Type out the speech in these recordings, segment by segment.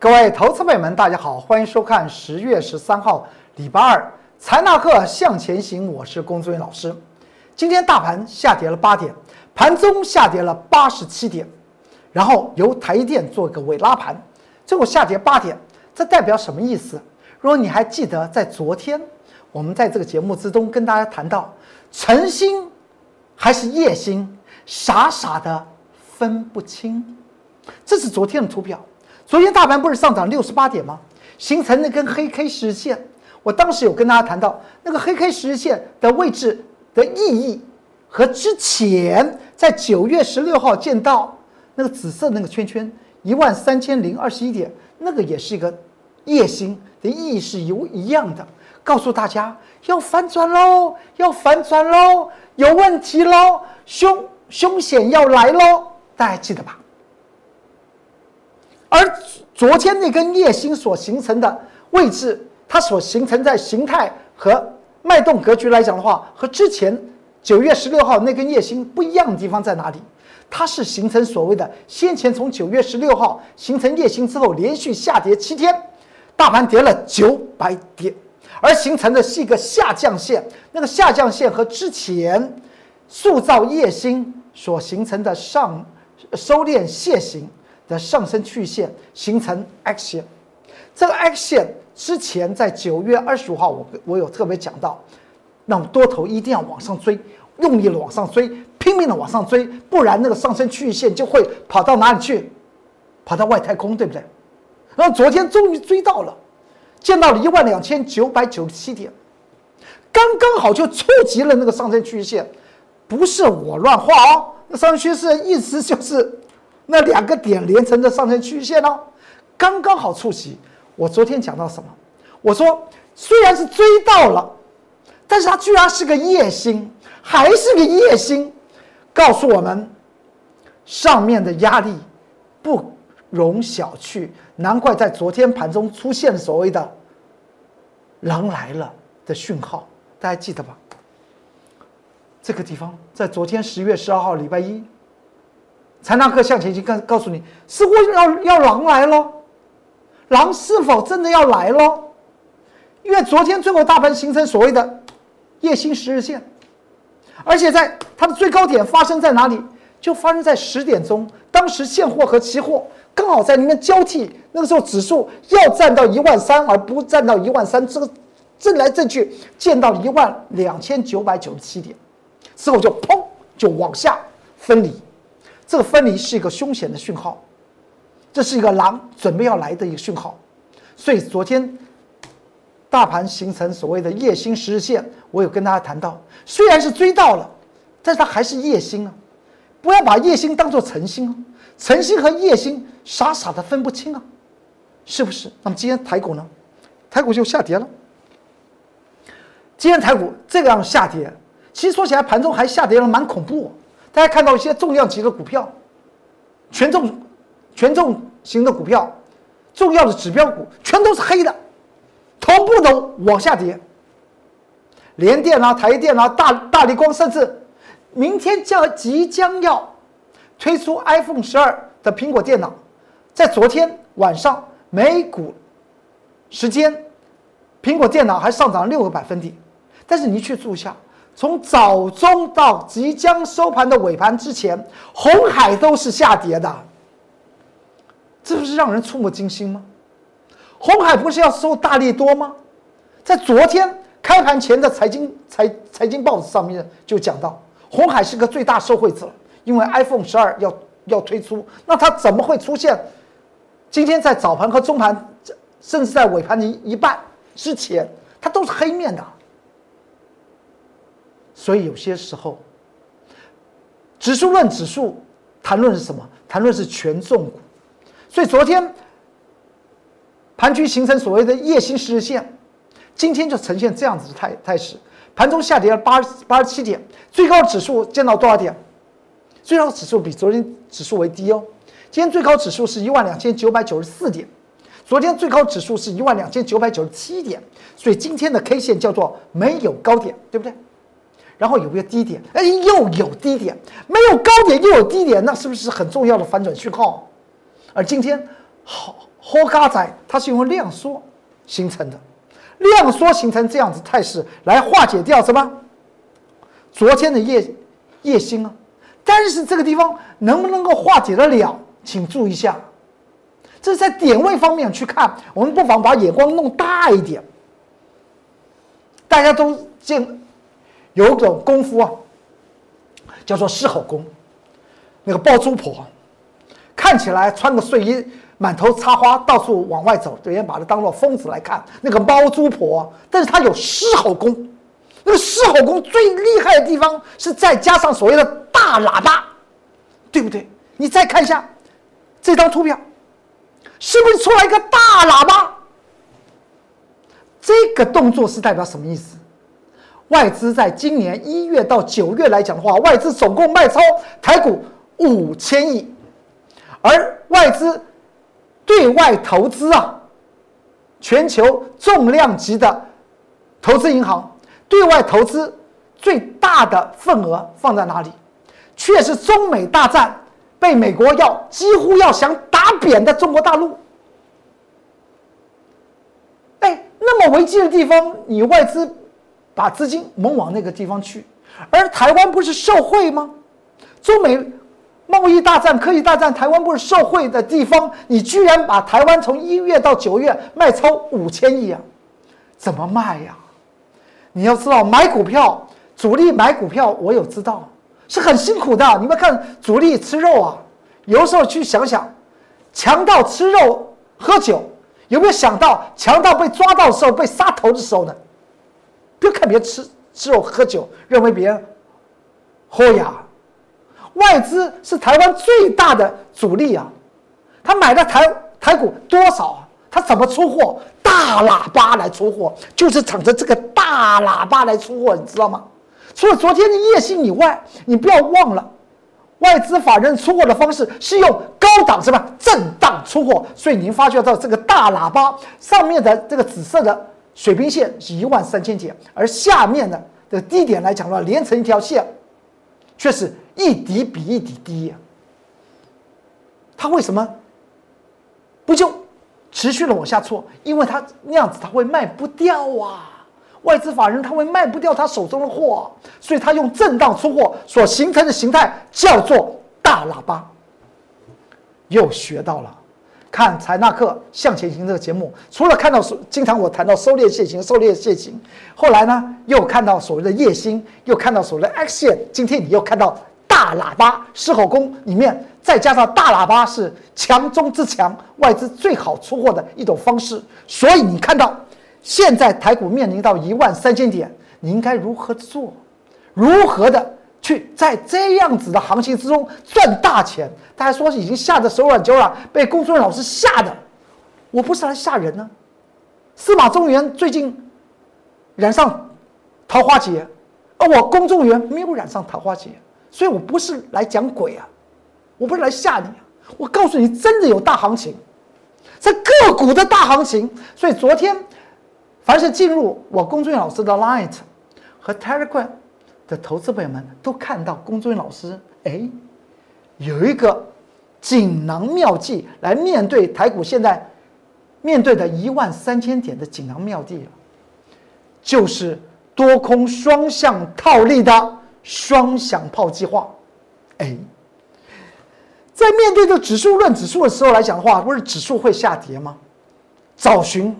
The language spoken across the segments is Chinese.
各位投资朋友们，大家好，欢迎收看十月十三号礼拜二财纳课向前行，我是龚志远老师。今天大盘下跌了八点，盘中下跌了八十七点，然后由台积电做一个尾拉盘，最后下跌八点，这代表什么意思？如果你还记得，在昨天我们在这个节目之中跟大家谈到，晨星还是夜星，傻傻的分不清。这是昨天的图表。昨天大盘不是上涨六十八点吗？形成那根黑 K 十日线，我当时有跟大家谈到那个黑 K 十日线的位置的意义，和之前在九月十六号见到那个紫色那个圈圈一万三千零二十一点，那个也是一个夜星的意义是一一样的，告诉大家要反转喽，要反转喽，有问题喽，凶凶险要来喽，大家记得吧？而昨天那根夜星所形成的位置，它所形成在形态和脉动格局来讲的话，和之前九月十六号那根夜星不一样的地方在哪里？它是形成所谓的先前从九月十六号形成夜星之后，连续下跌七天，大盘跌了九百点，而形成的是一个下降线。那个下降线和之前塑造夜星所形成的上收敛楔形。的上升曲线形成 X 线，这个 X 线之前在九月二十五号，我我有特别讲到，那么多头一定要往上追，用力的往上追，拼命的往上追，不然那个上升曲线就会跑到哪里去？跑到外太空，对不对？然后昨天终于追到了，见到了一万两千九百九十七点，刚刚好就触及了那个上升趋势线，不是我乱画哦，那上升趋势意思就是。那两个点连成的上升趋势线哦，刚刚好触及。我昨天讲到什么？我说虽然是追到了，但是它居然是个夜星，还是个夜星，告诉我们上面的压力不容小觑。难怪在昨天盘中出现所谓的“狼来了”的讯号，大家记得吧？这个地方在昨天十月十二号礼拜一。财纳克向前行，告告诉你，似乎要要狼来喽，狼是否真的要来喽？因为昨天最后大盘形成所谓的夜星十日线，而且在它的最高点发生在哪里？就发生在十点钟，当时现货和期货刚好在里面交替，那个时候指数要站到一万三，而不站到一万三，这个震来震去，见到一万两千九百九十七点，之后就砰就往下分离。这个分离是一个凶险的讯号，这是一个狼准备要来的一个讯号，所以昨天大盘形成所谓的夜星十日线，我有跟大家谈到，虽然是追到了，但是它还是夜星啊，不要把夜星当做晨星啊，晨星和夜星傻傻的分不清啊，是不是？那么今天台股呢？台股就下跌了，今天台股这个样下跌，其实说起来盘中还下跌了蛮恐怖。大家看到一些重量级的股票，权重、权重型的股票，重要的指标股全都是黑的，同步都往下跌。联电啊、台电啊、大大力光，甚至明天将即将要推出 iPhone 十二的苹果电脑，在昨天晚上美股时间，苹果电脑还上涨了六个百分点，但是你去注一下。从早中到即将收盘的尾盘之前，红海都是下跌的，这不是让人触目惊心吗？红海不是要收大力多吗？在昨天开盘前的财经财财经报纸上面就讲到，红海是个最大受惠者，因为 iPhone 十二要要推出，那它怎么会出现？今天在早盘和中盘，甚至在尾盘的一半之前，它都是黑面的。所以有些时候，指数论指数，谈论是什么？谈论是权重股。所以昨天盘局形成所谓的夜星十日线，今天就呈现这样子的态态势。盘中下跌了八八十七点，最高指数见到多少点？最高指数比昨天指数为低哦。今天最高指数是一万两千九百九十四点，昨天最高指数是一万两千九百九十七点。所以今天的 K 线叫做没有高点，对不对？然后有没有低点？哎，又有低点，没有高点又有低点，那是不是很重要的反转讯号？而今天好后嘎仔它是用量缩形成的，量缩形成这样子态势来化解掉什么？昨天的夜夜星啊，但是这个地方能不能够化解得了？请注意一下，这是在点位方面去看，我们不妨把眼光弄大一点。大家都见有种功夫啊，叫做狮吼功，那个包租婆，看起来穿个睡衣。满头插花，到处往外走，别人把他当做疯子来看。那个猫猪婆，但是她有狮吼功。那个狮吼功最厉害的地方是再加上所谓的大喇叭，对不对？你再看一下这张图表，是不是出来一个大喇叭？这个动作是代表什么意思？外资在今年一月到九月来讲的话，外资总共卖超台股五千亿，而外资。对外投资啊，全球重量级的投资银行，对外投资最大的份额放在哪里？却是中美大战被美国要几乎要想打扁的中国大陆。哎，那么危机的地方，你外资把资金猛往那个地方去，而台湾不是受贿吗？中美。贸易大战、科技大战，台湾不是受贿的地方？你居然把台湾从一月到九月卖超五千亿啊？怎么卖呀？你要知道，买股票，主力买股票，我有知道，是很辛苦的。你们看，主力吃肉啊，有时候去想想，强盗吃肉喝酒，有没有想到强盗被抓到的时候被杀头的时候呢？不要看别人吃吃肉喝酒，认为别人豁牙。外资是台湾最大的主力啊，他买的台台股多少啊？他怎么出货？大喇叭来出货，就是敞着这个大喇叭来出货，你知道吗？除了昨天的夜星以外，你不要忘了，外资法人出货的方式是用高档什么震荡出货，所以您发觉到这个大喇叭上面的这个紫色的水平线是一万三千点，而下面的的低点来讲的话，连成一条线，却是。一滴比一滴低呀，它为什么不就持续的往下挫？因为它那样子，它会卖不掉啊。外资法人他会卖不掉他手中的货，所以他用震荡出货所形成的形态叫做大喇叭。又学到了。看财纳克向前行这个节目，除了看到经常我谈到收敛线型、收敛线型，后来呢又看到所谓的夜星，又看到所谓的 X 线，今天你又看到。大喇叭狮吼功里面，再加上大喇叭是强中之强，外资最好出货的一种方式。所以你看到现在台股面临到一万三千点，你应该如何做？如何的在这样子的行情之中赚大钱？大家说已经吓得手软脚软，被公孙老师吓的。我不是来吓人呢。司马中原最近染上桃花劫，而我公众员没有染上桃花劫。所以我不是来讲鬼啊，我不是来吓你啊，我告诉你，真的有大行情，在个股的大行情。所以昨天，凡是进入我龚俊老师的 Light 和 Telegram 的投资朋友们，都看到龚俊老师哎，有一个锦囊妙计来面对台股现在面对的一万三千点的锦囊妙计了，就是多空双向套利的。双响炮计划，哎，在面对这指数论指数的时候来讲的话，不是指数会下跌吗？找寻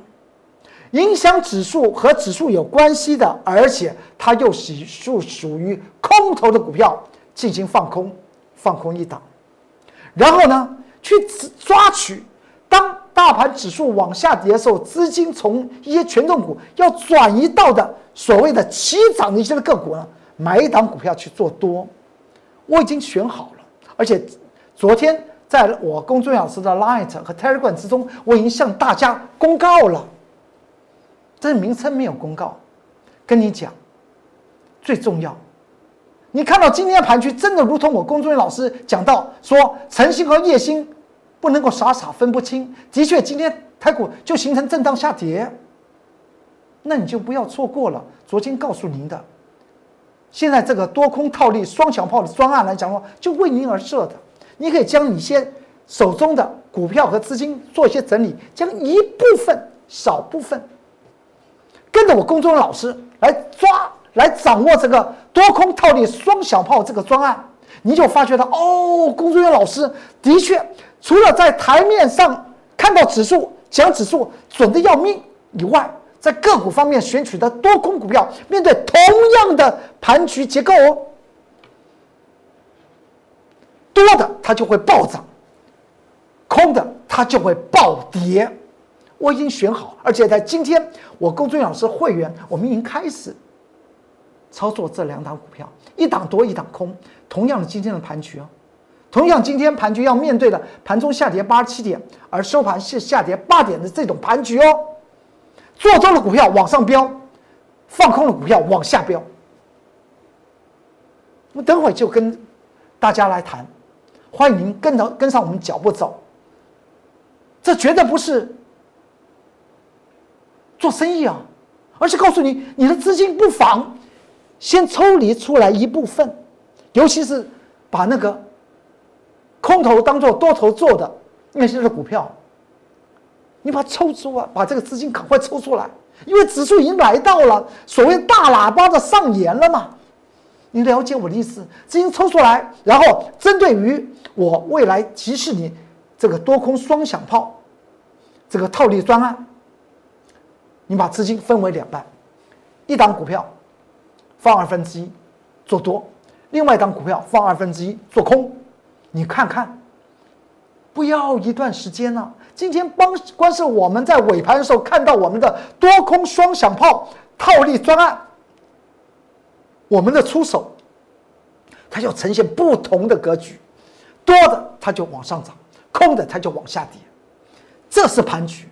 影响指数和指数有关系的，而且它又是属属于空头的股票进行放空，放空一档，然后呢，去抓取当大盘指数往下跌的时候，资金从一些权重股要转移到的所谓的起涨的一些个股呢？买一档股票去做多，我已经选好了，而且昨天在我公众老师的 Light 和 Telegram 之中，我已经向大家公告了。但是名称没有公告，跟你讲，最重要，你看到今天的盘局真的如同我公众老师讲到说，晨星和夜星不能够傻傻分不清。的确，今天台股就形成震荡下跌，那你就不要错过了昨天告诉您的。现在这个多空套利双强炮的专案来讲的话，就为您而设的。你可以将你先手中的股票和资金做一些整理，将一部分少部分跟着我公众老师来抓来掌握这个多空套利双小炮这个专案，你就发觉到哦，工作人员老师的确除了在台面上看到指数讲指数准的要命以外，在个股方面选取的多空股票，面对同样的盘局结构哦，多的它就会暴涨。空的它就会暴跌，我已经选好，而且在今天我公孙老师会员，我们已经开始操作这两档股票，一档多一档空，同样的今天的盘局哦，同样今天盘局要面对的盘中下跌八十七点，而收盘是下跌八点的这种盘局哦，做多的股票往上飙，放空的股票往下飙，我等会就跟大家来谈，欢迎您跟着跟上我们脚步走。这绝对不是做生意啊，而是告诉你，你的资金不妨先抽离出来一部分，尤其是把那个空头当做多头做的那些的股票，你把抽出啊，把这个资金赶快抽出来，因为指数已经来到了所谓大喇叭的上沿了嘛。你了解我的意思？资金抽出来，然后针对于我未来提示你。这个多空双响炮，这个套利专案，你把资金分为两半，一档股票放二分之一做多，另外一档股票放二分之一做空。你看看，不要一段时间呢。今天光光是我们在尾盘的时候看到我们的多空双响炮套利专案，我们的出手，它就呈现不同的格局，多的它就往上涨。空的它就往下跌，这是盘局。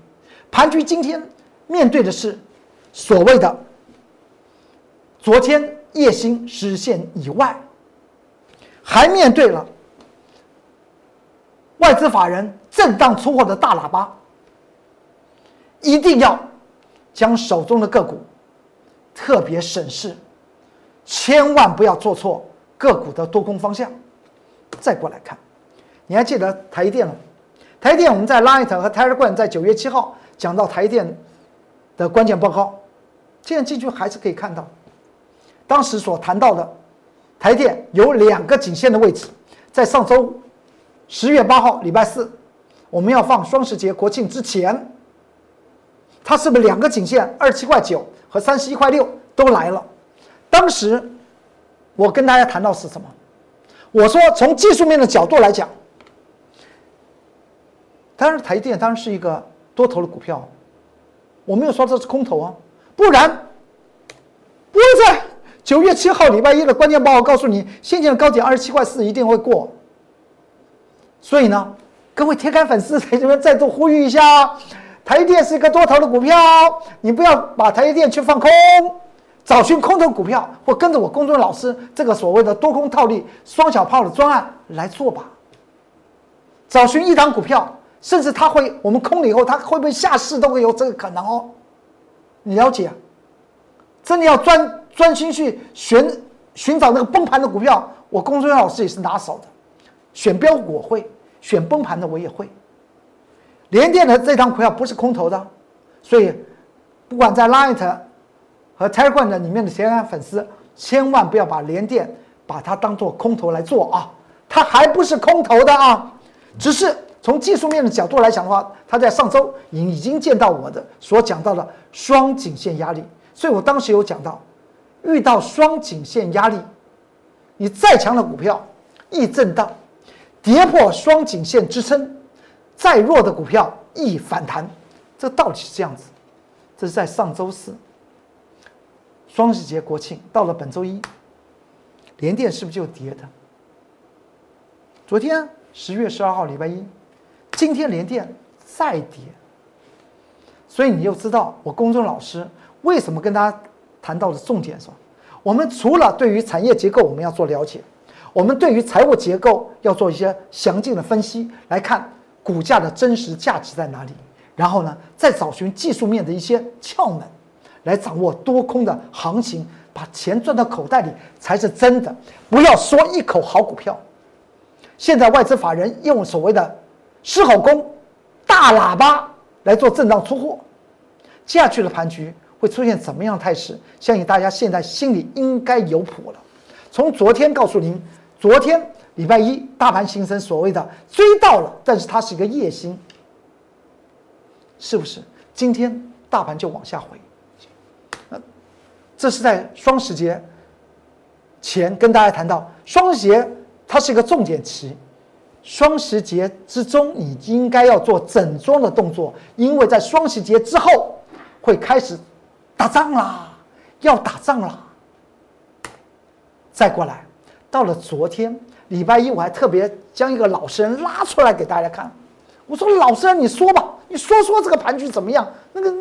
盘局今天面对的是所谓的昨天夜星实现以外，还面对了外资法人震荡出货的大喇叭。一定要将手中的个股特别审视，千万不要做错个股的多空方向。再过来看。你还记得台电吗？台电我们在 Light 和 Telegram 在九月七号讲到台电的关键报告，现在进去还是可以看到，当时所谈到的台电有两个颈线的位置，在上周十月八号礼拜四，我们要放双十节国庆之前，它是不是两个颈线二七块九和三十一块六都来了？当时我跟大家谈到是什么？我说从技术面的角度来讲。当然，台电当然是一个多头的股票，我没有说这是空头啊，不然不会在九月七号礼拜一的关键报告告诉你，现在的高点二十七块四一定会过。所以呢，各位铁杆粉丝在这边再度呼吁一下，台电是一个多头的股票，你不要把台电去放空，找寻空头股票，或跟着我公众老师这个所谓的多空套利双小炮的专案来做吧，找寻一档股票。甚至它会，我们空了以后，它会不会下市都会有这个可能哦。你了解？真的要专专心去寻寻找那个崩盘的股票，我公孙老师也是拿手的。选标我会，选崩盘的我也会。联电的这张股票不是空头的，所以不管在 Light 和 Telegram 的里面的铁杆粉丝，千万不要把联电把它当做空头来做啊，它还不是空头的啊，只是。从技术面的角度来讲的话，它在上周已已经见到我的所讲到的双颈线压力，所以我当时有讲到，遇到双颈线压力，你再强的股票易震荡，跌破双颈线支撑，再弱的股票易反弹，这道理是这样子。这是在上周四，双十节国庆到了本周一，连电是不是就跌的？昨天十月十二号礼拜一。今天连电再跌，所以你就知道我公众老师为什么跟大家谈到的重点是吧？我们除了对于产业结构我们要做了解，我们对于财务结构要做一些详尽的分析，来看股价的真实价值在哪里，然后呢，再找寻技术面的一些窍门，来掌握多空的行情，把钱赚到口袋里才是真的。不要说一口好股票，现在外资法人用所谓的。狮吼功、大喇叭来做震荡出货。接下去的盘局会出现怎么样态势？相信大家现在心里应该有谱了。从昨天告诉您，昨天礼拜一大盘形成所谓的追到了，但是它是一个夜星，是不是？今天大盘就往下回。这是在双十节前跟大家谈到，双十节它是一个重点期，双十节之中你应该要做整装的动作，因为在双十节之后会开始打仗啦，要打仗啦。再过来，到了昨天礼拜一，我还特别将一个老实人拉出来给大家看，我说老实人你说吧，你说说这个盘局怎么样？那个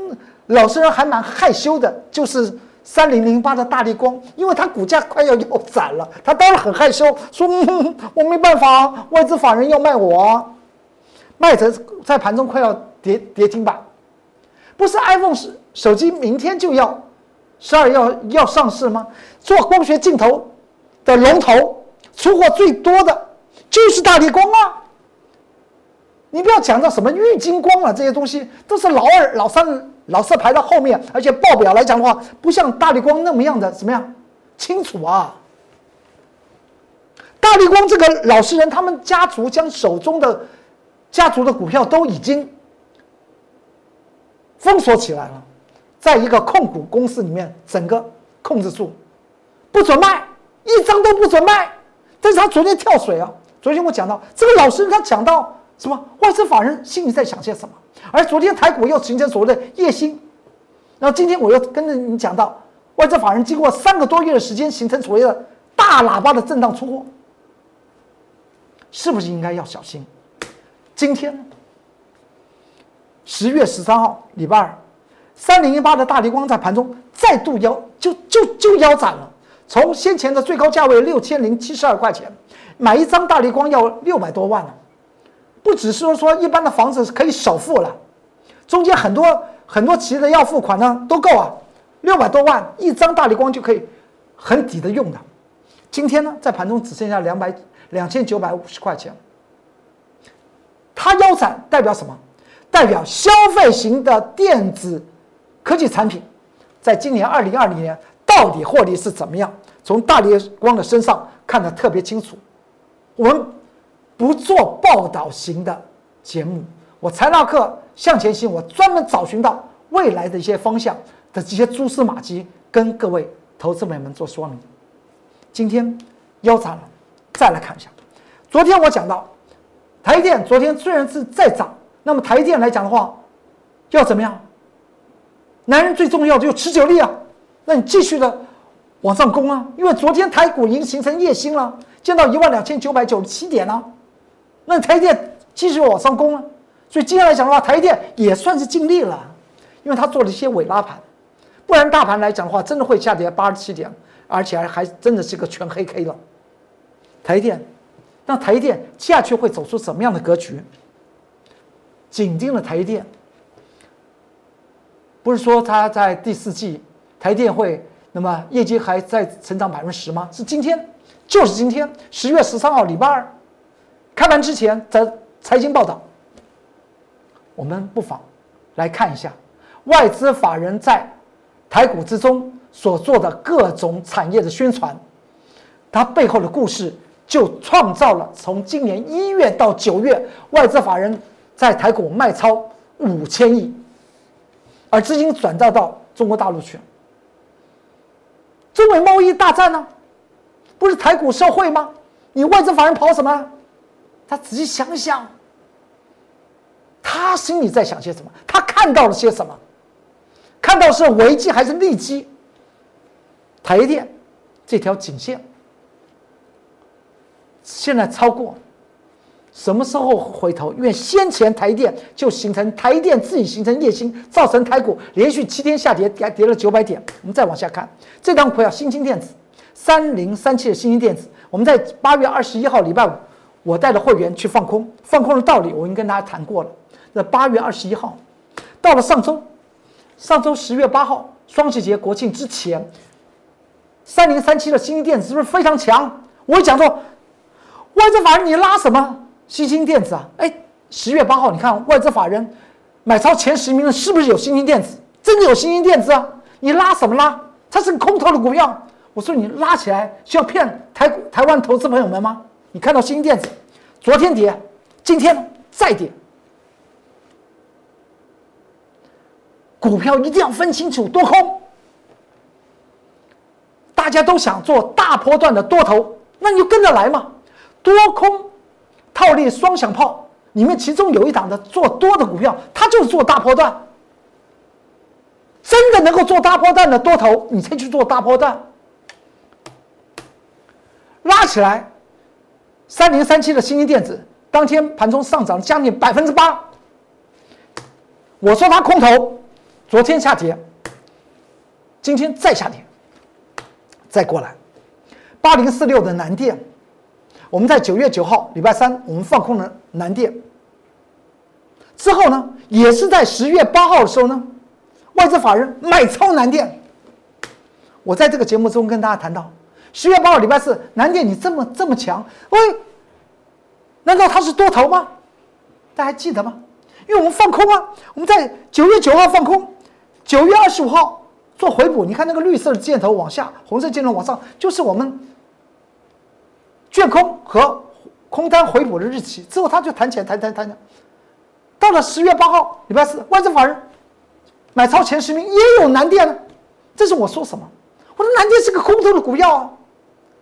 老实人还蛮害羞的，就是。三零零八的大力光，因为它股价快要腰斩了，他当然很害羞，说 我没办法，外资法人要卖我，卖着在盘中快要跌跌停板。不是 iPhone 手手机明天就要十二要要上市吗？做光学镜头的龙头，出货最多的就是大力光啊。你不要讲到什么玉金光了，这些东西都是老二、老三。老是排到后面，而且报表来讲的话，不像大力光那么样的怎么样清楚啊？大力光这个老实人，他们家族将手中的家族的股票都已经封锁起来了，在一个控股公司里面，整个控制住，不准卖，一张都不准卖。但是他昨天跳水啊！昨天我讲到这个老实人，他讲到什么？外资法人心里在想些什么？而昨天台股又形成所谓的夜星，然后今天我又跟着你讲到，外资法人经过三个多月的时间形成所谓的大喇叭的震荡出货，是不是应该要小心？今天十月十三号礼拜二，三零一八的大力光在盘中再度腰就就就腰斩了，从先前的最高价位六千零七十二块钱，买一张大力光要六百多万了。不只是说一般的房子是可以首付了，中间很多很多企业的要付款呢都够啊，六百多万一张大力光就可以很抵得用的。今天呢，在盘中只剩下两百两千九百五十块钱，它腰斩代表什么？代表消费型的电子科技产品，在今年二零二零年到底获利是怎么样？从大力光的身上看得特别清楚，我们。不做报道型的节目，我财纳克向前行，我专门找寻到未来的一些方向的这些蛛丝马迹，跟各位投资朋友们做说明。今天腰斩了，再来看一下。昨天我讲到台电，昨天虽然是在涨，那么台电来讲的话，要怎么样？男人最重要的就持久力啊，那你继续的往上攻啊，因为昨天台股已经形成夜星了，见到一万两千九百九十七点了。那台电继续往上攻了，所以接下来讲的话，台电也算是尽力了，因为它做了一些尾拉盘，不然大盘来讲的话，真的会下跌八十七点，而且还还真的是个全黑 K 了。台电，那台电下去会走出什么样的格局？紧盯了台电，不是说它在第四季台电会那么业绩还在成长百分之十吗？是今天，就是今天，十月十三号礼拜二。开盘之前，在财经报道，我们不妨来看一下外资法人在台股之中所做的各种产业的宣传，它背后的故事就创造了从今年一月到九月，外资法人在台股卖超五千亿，而资金转到到中国大陆去。中美贸易大战呢，不是台股受贿吗？你外资法人跑什么？他仔细想想，他心里在想些什么？他看到了些什么？看到是危机还是利基？台电这条颈线现在超过，什么时候回头？因为先前台电就形成台电自己形成夜星，造成台股连续七天下跌，跌跌了九百点。我们再往下看，这张股票新兴电子三零三七的新兴电子，我们在八月二十一号礼拜五。我带着会员去放空，放空的道理我已经跟大家谈过了。那八月二十一号，到了上周，上周十月八号双十节国庆之前，三零三七的新兴电子是不是非常强？我讲说，外资法人你拉什么新兴电子啊？哎，十月八号，你看外资法人买超前十名的是不是有新兴电子？真的有新兴电子啊！你拉什么拉？它是个空头的股票。我说你拉起来是要骗台台湾投资朋友们吗？你看到新电子，昨天跌，今天再跌。股票一定要分清楚多空。大家都想做大波段的多头，那你就跟着来嘛。多空套利双响炮里面，其中有一档的做多的股票，它就是做大波段。真的能够做大波段的多头，你才去做大波段。拉起来，三零三七的新兴电子，当天盘中上涨将近百分之八。我说它空头，昨天下跌，今天再下跌，再过来，八零四六的南电，我们在九月九号礼拜三，我们放空了南电。之后呢，也是在十月八号的时候呢，外资法人买超南电。我在这个节目中跟大家谈到。十月八号礼拜四，南电你这么这么强，喂，难道它是多头吗？大家还记得吗？因为我们放空啊，我们在九月九号放空，九月二十五号做回补。你看那个绿色的箭头往下，红色箭头往上，就是我们卷空和空单回补的日期。之后它就弹起来，弹弹弹。到了十月八号礼拜四，外资法人买超前十名也有南电呢。这是我说什么？我说南电是个空头的股票啊。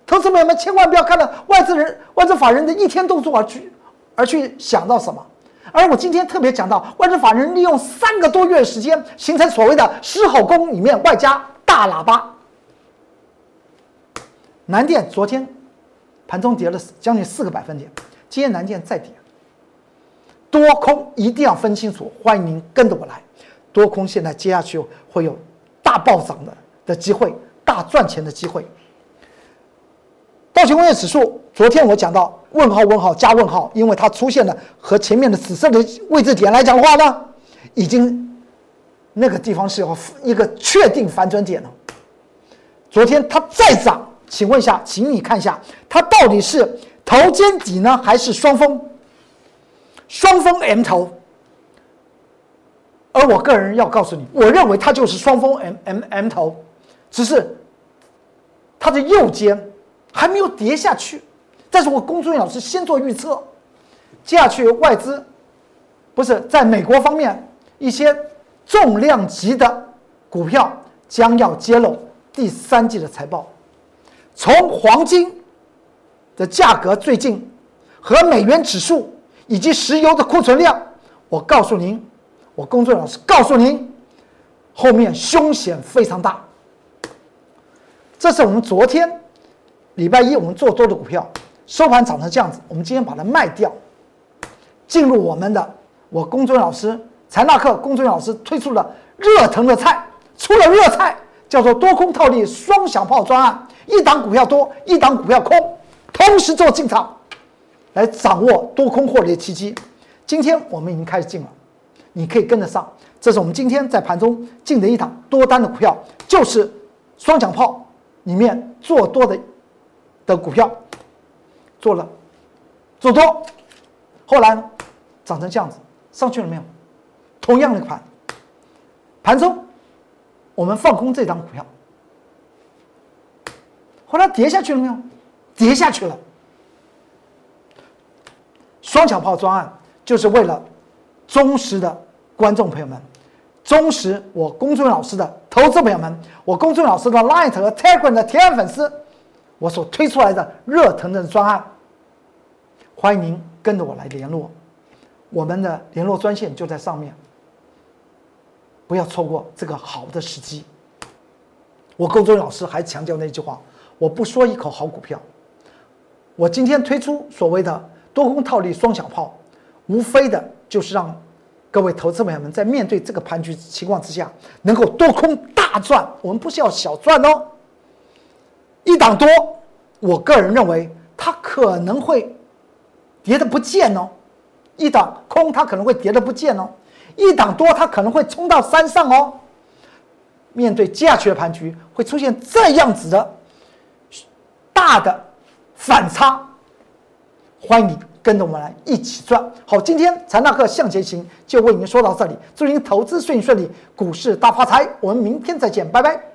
投资朋友们千万不要看到外资人、外资法人的一天动作而去，而去想到什么。而我今天特别讲到，外资法人利用三个多月时间，形成所谓的狮吼功里面外加大喇叭。南电昨天盘中跌了将近四个百分点，今天南电再跌。多空一定要分清楚，欢迎您跟着我来。多空现在接下去会有大暴涨的的机会，大赚钱的机会。道琼工业指数，昨天我讲到问号问号加问号，因为它出现了和前面的紫色的位置点来讲的话呢，已经那个地方是有一个确定反转点了。昨天它再涨，请问一下，请你看一下，它到底是头肩底呢，还是双峰？双峰 M 头。而我个人要告诉你，我认为它就是双峰 M M M 头，只是它的右肩。还没有跌下去，但是我龚俊老师先做预测，接下去外资不是在美国方面一些重量级的股票将要揭露第三季的财报，从黄金的价格最近和美元指数以及石油的库存量，我告诉您，我龚俊老师告诉您，后面凶险非常大，这是我们昨天。礼拜一我们做多的股票收盘涨成这样子，我们今天把它卖掉，进入我们的我公孙老师财纳克公孙老师推出了热腾的菜，出了热菜叫做多空套利双响炮专案，一档股票多，一档股票空，同时做进场，来掌握多空获利的契机。今天我们已经开始进了，你可以跟得上。这是我们今天在盘中进的一档多单的股票，就是双响炮里面做多的。的股票做了做多，后来呢涨成这样子，上去了没有？同样的盘，盘中我们放空这张股票，后来跌下去了没有？跌下去了。双响炮专案就是为了忠实的观众朋友们，忠实我公孙老师的投资朋友们，我公孙老师的 Light 和 Telegram 的铁粉丝。我所推出来的热腾腾的专案，欢迎您跟着我来联络，我们的联络专线就在上面，不要错过这个好的时机。我高中老师还强调那句话：我不说一口好股票，我今天推出所谓的多空套利双响炮，无非的就是让各位投资朋友们在面对这个盘局情况之下，能够多空大赚。我们不是要小赚哦。一档多，我个人认为它可能会跌的不见哦；一档空，它可能会跌的不见哦；一档多，它可能会冲到山上哦。面对接下去的盘局，会出现这样子的大的反差，欢迎你跟着我们来一起赚。好，今天财纳克向前行就为您说到这里，祝您投资顺利顺利，股市大发财。我们明天再见，拜拜。